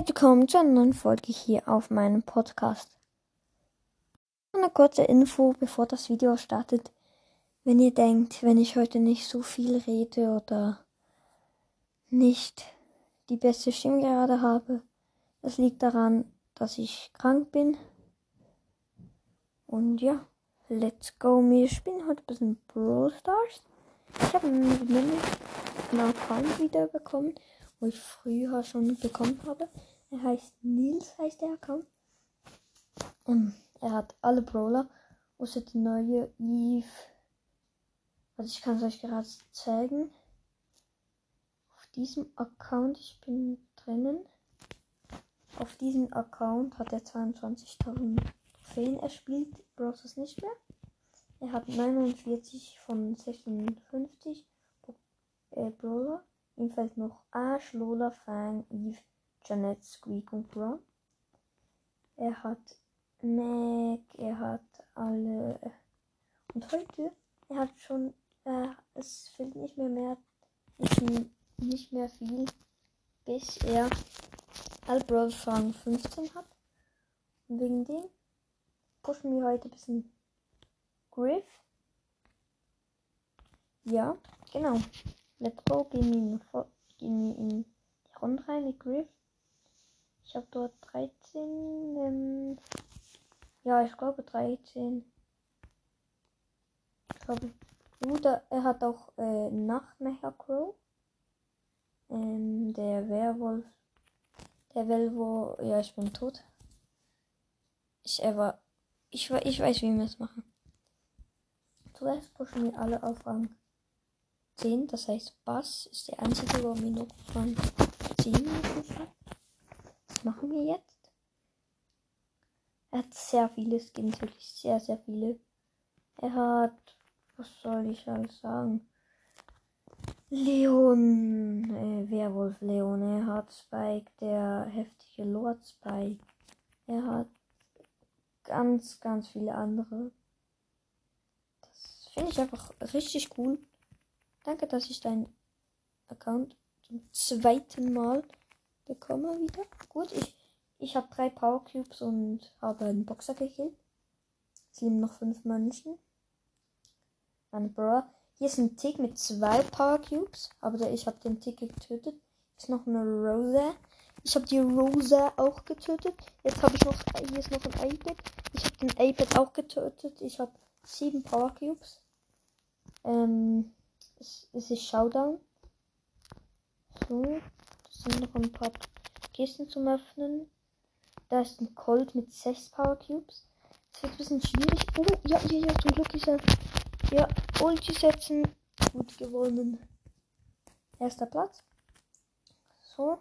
Willkommen zu einer neuen Folge hier auf meinem Podcast. Eine kurze Info, bevor das Video startet. Wenn ihr denkt, wenn ich heute nicht so viel rede oder nicht die beste Stimme gerade habe, das liegt daran, dass ich krank bin. Und ja, let's go. Wir spielen heute ein bisschen Brawl Stars. Ich habe einen Account wieder bekommen, wo ich früher schon bekommen habe. Er heißt Nils, heißt der Account. Und er hat alle Brawler, außer die neue Eve. Also ich kann es euch gerade zeigen. Auf diesem Account, ich bin drinnen. Auf diesem Account hat er 22.000 Trophäen. Er spielt Browsers nicht mehr. Er hat 49 von 56 äh, Brawler. Fällt noch Ash, Lola, Fang, Eve, Janet, Squeak und Brown. Er hat Mac, er hat alle. Und heute, er hat schon, äh, es fehlt nicht mehr mehr, nicht mehr viel, bis er alle Brawl Rang 15 hat. Und wegen dem pushen wir heute ein bisschen Griff. Ja, genau. Let's go. Gehen wir in, gehen wir in die Runde rein mit Griff. Ich habe dort 13. Ähm, ja, ich glaube 13. Ich glaube, Bruder, er hat auch äh, Nachtmecher Crow. Ähm, der Werwolf. Der Velvo. Ja, ich bin tot. Ich, er ich, ich weiß, wie wir es machen. Zuerst pushen wir alle auf Rang 10. Das heißt, Bass ist der einzige, noch Rang 10 gepusht hat. Was machen wir jetzt? Er hat sehr viele Skins, wirklich sehr, sehr viele. Er hat, was soll ich alles sagen? Leon, äh, Werwolf Leon. Er hat Spike, der heftige Lord Spike. Er hat ganz, ganz viele andere. Das finde ich einfach richtig cool. Danke, dass ich deinen Account zum zweiten Mal bekomme wieder. Gut, ich, ich habe drei Power Cubes und habe einen Boxer gekillt. Es leben noch fünf Menschen. Meine Bro. Hier ist ein Tick mit zwei Power Cubes, aber der, ich habe den Tick getötet. Ist noch eine Rosa. Ich habe die Rosa auch getötet. Jetzt habe ich noch, hier ist noch ein 8 Ich habe den 8 auch getötet. Ich habe sieben Power Cubes. Ähm, es, es ist Showdown. So, das sind noch ein paar Kisten zum Öffnen. Da ist ein Colt mit 6 Power Cubes. Das wird ein bisschen schwierig. Oh, ja, ja, ja, zum Glück ist er. Ja, Ulti setzen. Gut gewonnen. Erster Platz. So.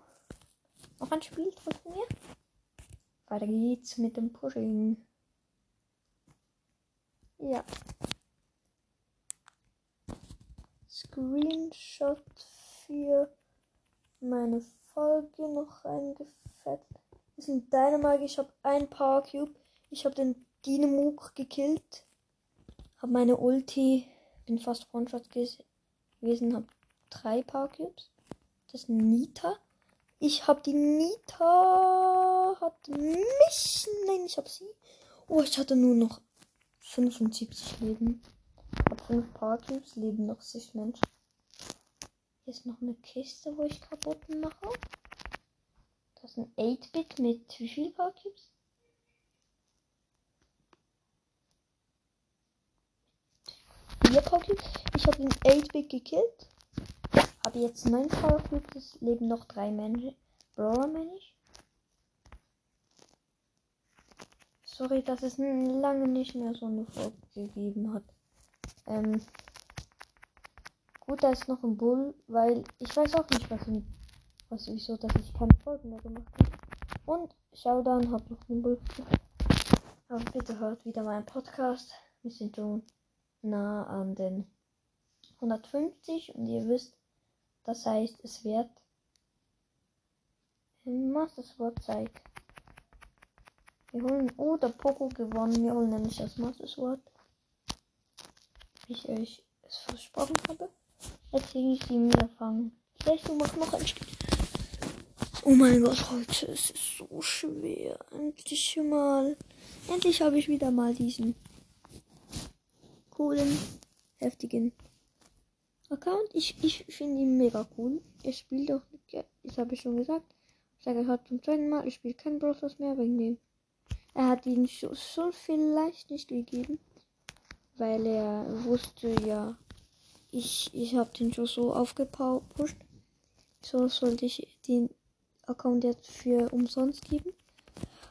Noch ein Spiel von mir. Weiter geht's mit dem Pushing. Ja. Screenshot für meine Folge noch reingefetzt. Das sind Dynamite. Ich habe ein Power Cube. Ich habe den Dynamuk gekillt. Habe meine Ulti. Bin fast One-Shot gewesen. Habe drei Power Cubes. Das ist Nita. Ich habe die Nita. Hat mich. Nein, ich habe sie. Oh, ich hatte nur noch 75 Leben. Hab 5 Power Cubes, leben noch 6 Menschen. Hier ist noch eine Kiste, wo ich kaputt mache. Das ist ein 8-Bit mit wie viel Power Cubes? Vier Power Cubes. Ich habe den 8-Bit gekillt. Habe jetzt 9 Power Cubes. Es leben noch 3 Menschen. Brawler meine ich. Sorry, dass es lange nicht mehr so eine Folge gegeben hat. Ähm, gut, da ist noch ein Bull, weil ich weiß auch nicht, was, was wieso, dass ich keine Folgen mehr gemacht habe. Und Showdown hat noch einen Bull. Aber bitte hört wieder meinen Podcast. Wir sind schon nah an den 150 und ihr wisst, das heißt, es wird Master Sword Zeit. Wir holen. Oh, der Poco gewonnen. Wir holen nämlich das Master Sword wie ich euch es versprochen habe. Jetzt sehe ich sie wieder fangen. Vielleicht du machst noch ein Spiel. Oh mein Gott, heute ist es so schwer. Endlich mal. Endlich habe ich wieder mal diesen coolen, heftigen Account. Ich, ich finde ihn mega cool. Er spielt auch, das habe ich schon gesagt. Ich sage gerade zum zweiten Mal, ich spiele kein Brawlers mehr wegen dem. Er hat ihn so, so vielleicht nicht gegeben, weil er wusste ja, ich, ich habe den schon so aufgepusht. So sollte ich den Account jetzt für umsonst geben.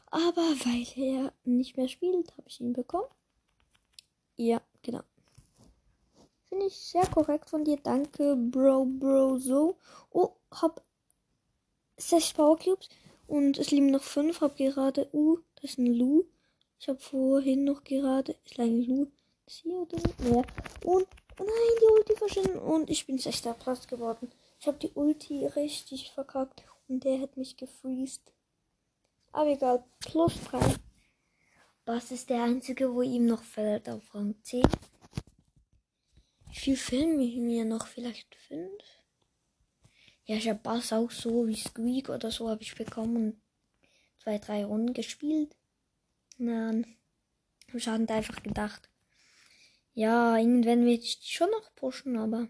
Aber weil er nicht mehr spielt, habe ich ihn bekommen. Ja, genau. Finde ich sehr korrekt von dir. Danke, Bro, Bro, so. Oh, hab sechs Power Cubes und es liegen noch fünf. Hab gerade, uh, das ist ein Lu. Ich habe vorhin noch gerade, ist ein Lu. Oder Ja. Und, nein, die Ulti verschwinden und ich bin sechster Platz geworden. Ich habe die Ulti richtig verkackt und der hat mich gefreezed. Aber egal, plus 3. Was ist der einzige, wo ihm noch fällt auf Rang 10? Wie viel wir mir noch? Vielleicht 5? Ja, ich habe Bass auch so wie Squeak oder so habe ich bekommen und zwei, drei Runden gespielt. Nein, ich hatte einfach gedacht, ja, irgendwann will ich die schon noch pushen, aber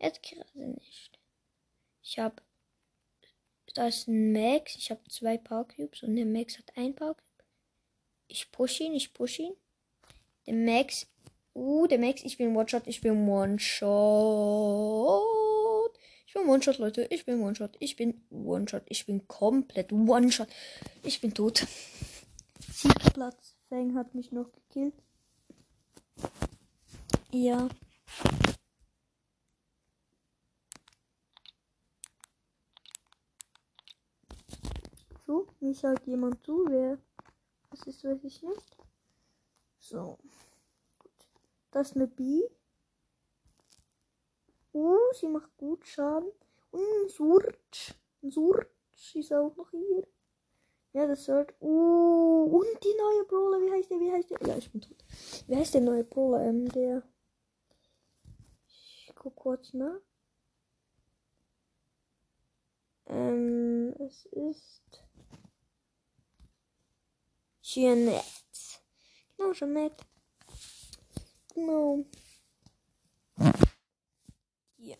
jetzt gerade nicht. Ich habe da ist ein Max. Ich habe zwei Power Cubes und der Max hat ein Power Cube. Ich push ihn, ich push ihn. Der Max. Uh, der Max, ich bin One-Shot, ich bin One-Shot. Ich bin One-Shot, Leute. Ich bin One-Shot. Ich bin One-Shot. Ich bin komplett One-Shot. Ich bin tot. Siebter Platz. Fang hat mich noch gekillt. Ja. zu. Mir schaut jemand zu, wer das ist, weiß ich nicht. So. Gut. Das ist eine B. Uh, sie macht gut Schaden. Und ein Surge. Ein Surge ist auch noch hier. Ja, das hört. Uh, und die neue Brawler. Wie heißt der? Wie heißt der? Ja, ich bin tot. Wie heißt der neue Brawler? Ähm, der. Guck kurz nach. Ähm, es ist. Jeanette. Genau, Jeanette. Genau. Ja.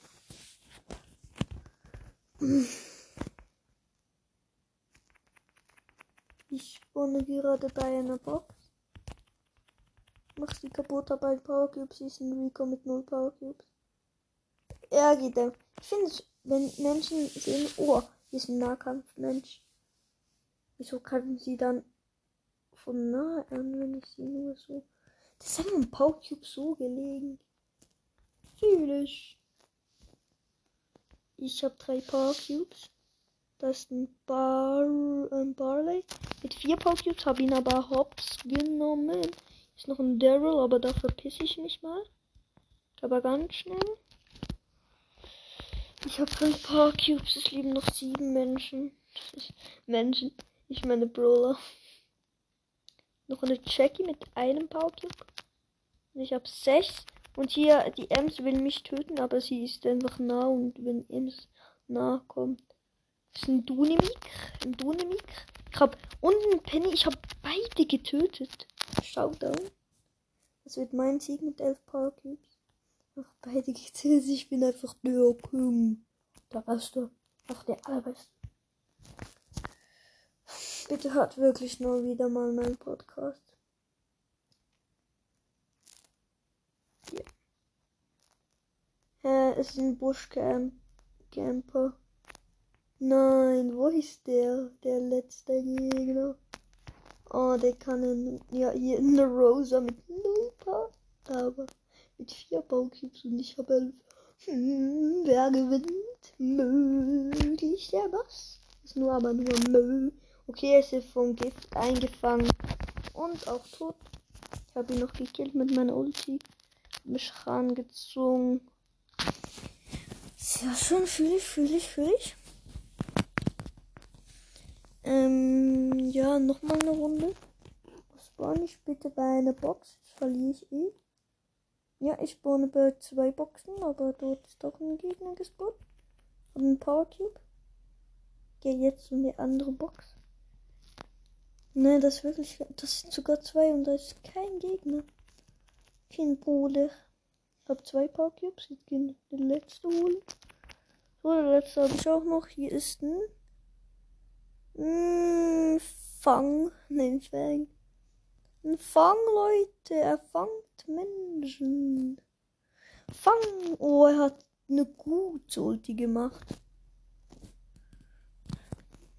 Ich wohne gerade bei einer Box. Mach sie kaputt, aber ein Power Cubes ist ein Rico mit null Power Cubes. Ja, geht er. Ich finde wenn Menschen sehen, oh, hier ist ein Nahkampfmensch. Wieso kann sie dann von nah an, wenn ich sie nur so. Das haben ein Power Cube so gelegen. Natürlich. Ich habe drei Power Cubes. Das ist ein Bar, ein Barley. Mit vier Power Cubes habe ihn aber hops genommen. Ist noch ein Daryl, aber da verpiss ich mich mal. Aber ganz schnell. Ich habe fünf Power Cubes. Es lieben noch sieben Menschen. Menschen. Ich meine Brawler. Noch eine Jackie mit einem Powercube. Ich habe sechs. Und hier, die Ems will mich töten, aber sie ist einfach nah und wenn Ems nah kommt. Das ist ein Dunamik. Ein Dunamik. Ich hab und ein Penny. Ich habe beide getötet. Showdown. Das wird mein Sieg mit elf Power Cubes. Ach, beide getötet. Ich bin einfach der King. Der Beste. Ach, der Allerbeste. Bitte hört wirklich nur wieder mal meinen Podcast. Hier. Es ist ein Buschcamper. Nein, wo ist der? Der letzte Gegner. Oh, der kann in, ja, hier in der Rosa mit null Paar, aber mit vier Baukubes und ich habe. Hm, wer gewinnt? Möglich der Boss. Ist nur aber nur Mö. Okay, er ist vom Gift eingefangen und auch tot. Ich habe ihn noch gekillt mit meiner Ulti. Mich rangezogen. Sehr schön, fühle ich, fühle ich, fühle ich. Ähm, ja, nochmal eine Runde. Spawn ich bitte bei einer Box. Verliere ich eh. Ja, ich spawne bei zwei Boxen, aber dort ist doch ein Gegner gespawnt. Und ein Power Cube. Geh jetzt in die andere Box. Ne, das ist wirklich. Das sind sogar zwei und da ist kein Gegner. Kein Bruder. Hab zwei Power Cubes. Jetzt gehen die letzte holen. So, der letzte habe ich auch noch. Hier ist ein. Mm, Fang. Nein, Fang. Fang, Leute. Er fangt Menschen. Fang. Oh, er hat eine gute Ulti gemacht.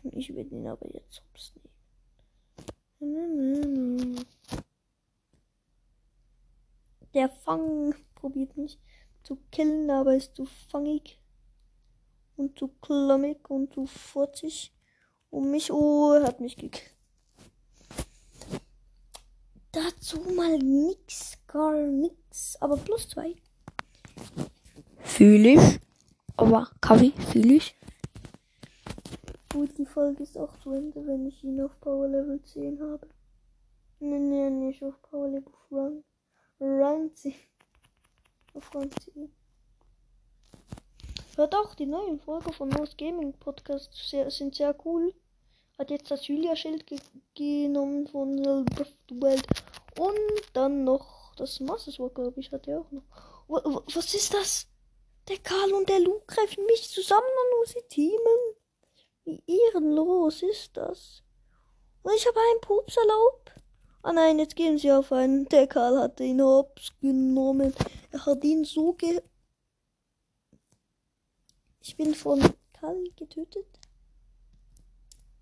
Ich werde ihn aber jetzt hops nehmen. Der Fang probiert mich zu killen, aber ist zu fangig und zu klammig und zu furzig. Und mich, oh, er hat mich gekillt. Dazu mal nix, gar nix, aber plus zwei. Fühle ich. Aber Kaffee fühle ich. Gut, die Folge ist auch zu Ende, wenn ich ihn auf Power Level 10 habe. Nee, nee, nicht auf Power Level Run. Run 10. Auf Run 10. Hört auch die neuen Folgen von Most Gaming Podcast sehr, sind sehr cool. Hat jetzt das Julia-Schild ge genommen von Breath of the Wild. Und dann noch das Masters Walk, glaube ich, hat er auch noch. Was ist das? Der Karl und der Luke greifen mich zusammen und muss sie teamen. Wie ehrenlos ist das? Und ich habe einen Pups erlaubt. Ah nein, jetzt gehen sie auf einen. Der Karl hat ihn hops genommen. Er hat ihn so ge... Ich bin von Karl getötet.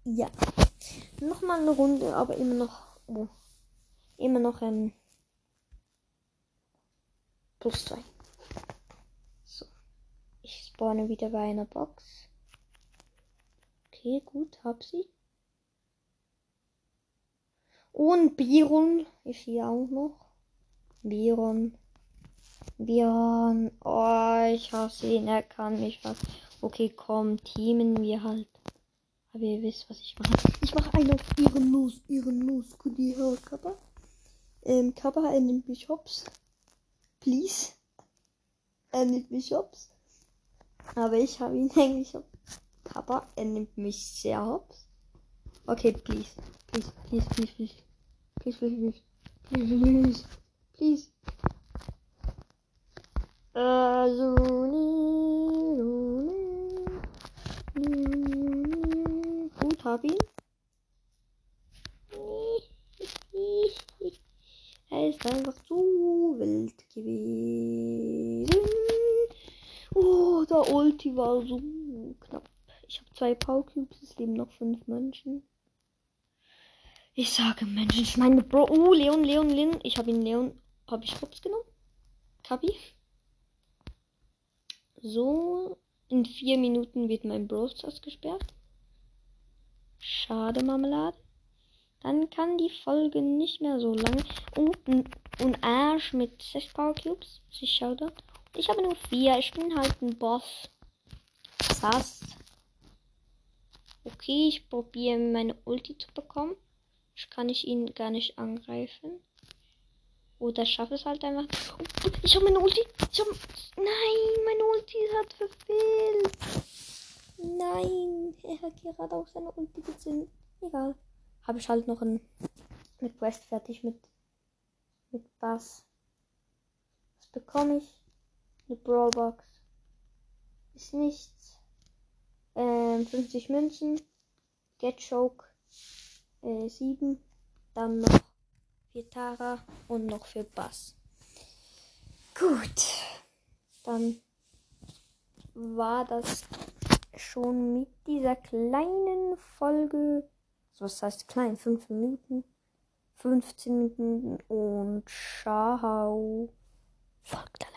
Ja. Nochmal eine Runde, aber immer noch... Oh. Immer noch ein... Plus zwei. So. Ich spawne wieder bei einer Box. Okay, gut, hab sie. Und Biron ist hier auch noch. Biron. Biron. Oh, ich hasse ihn. Er kann mich was. Okay, komm, teamen wir halt. Aber ihr wisst, was ich mache. Ich mache einen auf ihren los, ihren los. Kudi Kappa. Ähm, Kappa, er nimmt mich hops. Please. Er nimmt mich hops. Aber ich habe ihn eigentlich hops. Papa, er nimmt mich sehr hops. Okay, please. Please, please, please, please. Please, please, please. Please, please. Äh, so, nee, so, nee. Gut, hab ihn. Er ist einfach zu wild gewesen. Oh, der Ulti war so knapp. Ich habe zwei Power Cubes, es leben noch fünf Menschen. Ich sage Menschen, ich meine Bro. Oh, Leon, Leon, Leon. Ich habe ihn Leon. Habe ich Hops genommen? Kapi? So. In vier Minuten wird mein Browsters gesperrt. Schade, Marmelade. Dann kann die Folge nicht mehr so lange. Und, und Arsch mit sechs Power Cubes. Ich schaue da. Ich habe nur vier. Ich bin halt ein Boss. Sass. Okay, ich probiere meine Ulti zu bekommen. Ich kann ich ihn gar nicht angreifen. Oder schaffe es halt einfach. Oh, ich habe meine Ulti. Ich habe. Nein, meine Ulti hat verfehlt. Nein, er hat gerade auch seine Ulti gezündet. Egal. Habe ich halt noch ein mit Quest fertig mit mit Bass. Was bekomme ich? Eine Brawlbox. Ist nichts. Ähm, 50 Münzen. Get Choke. Äh, 7. Dann noch für Tara und noch für Bass. Gut. Dann war das schon mit dieser kleinen Folge. Was heißt klein? 5 Minuten. 15 Minuten und ciao. Folgt alle.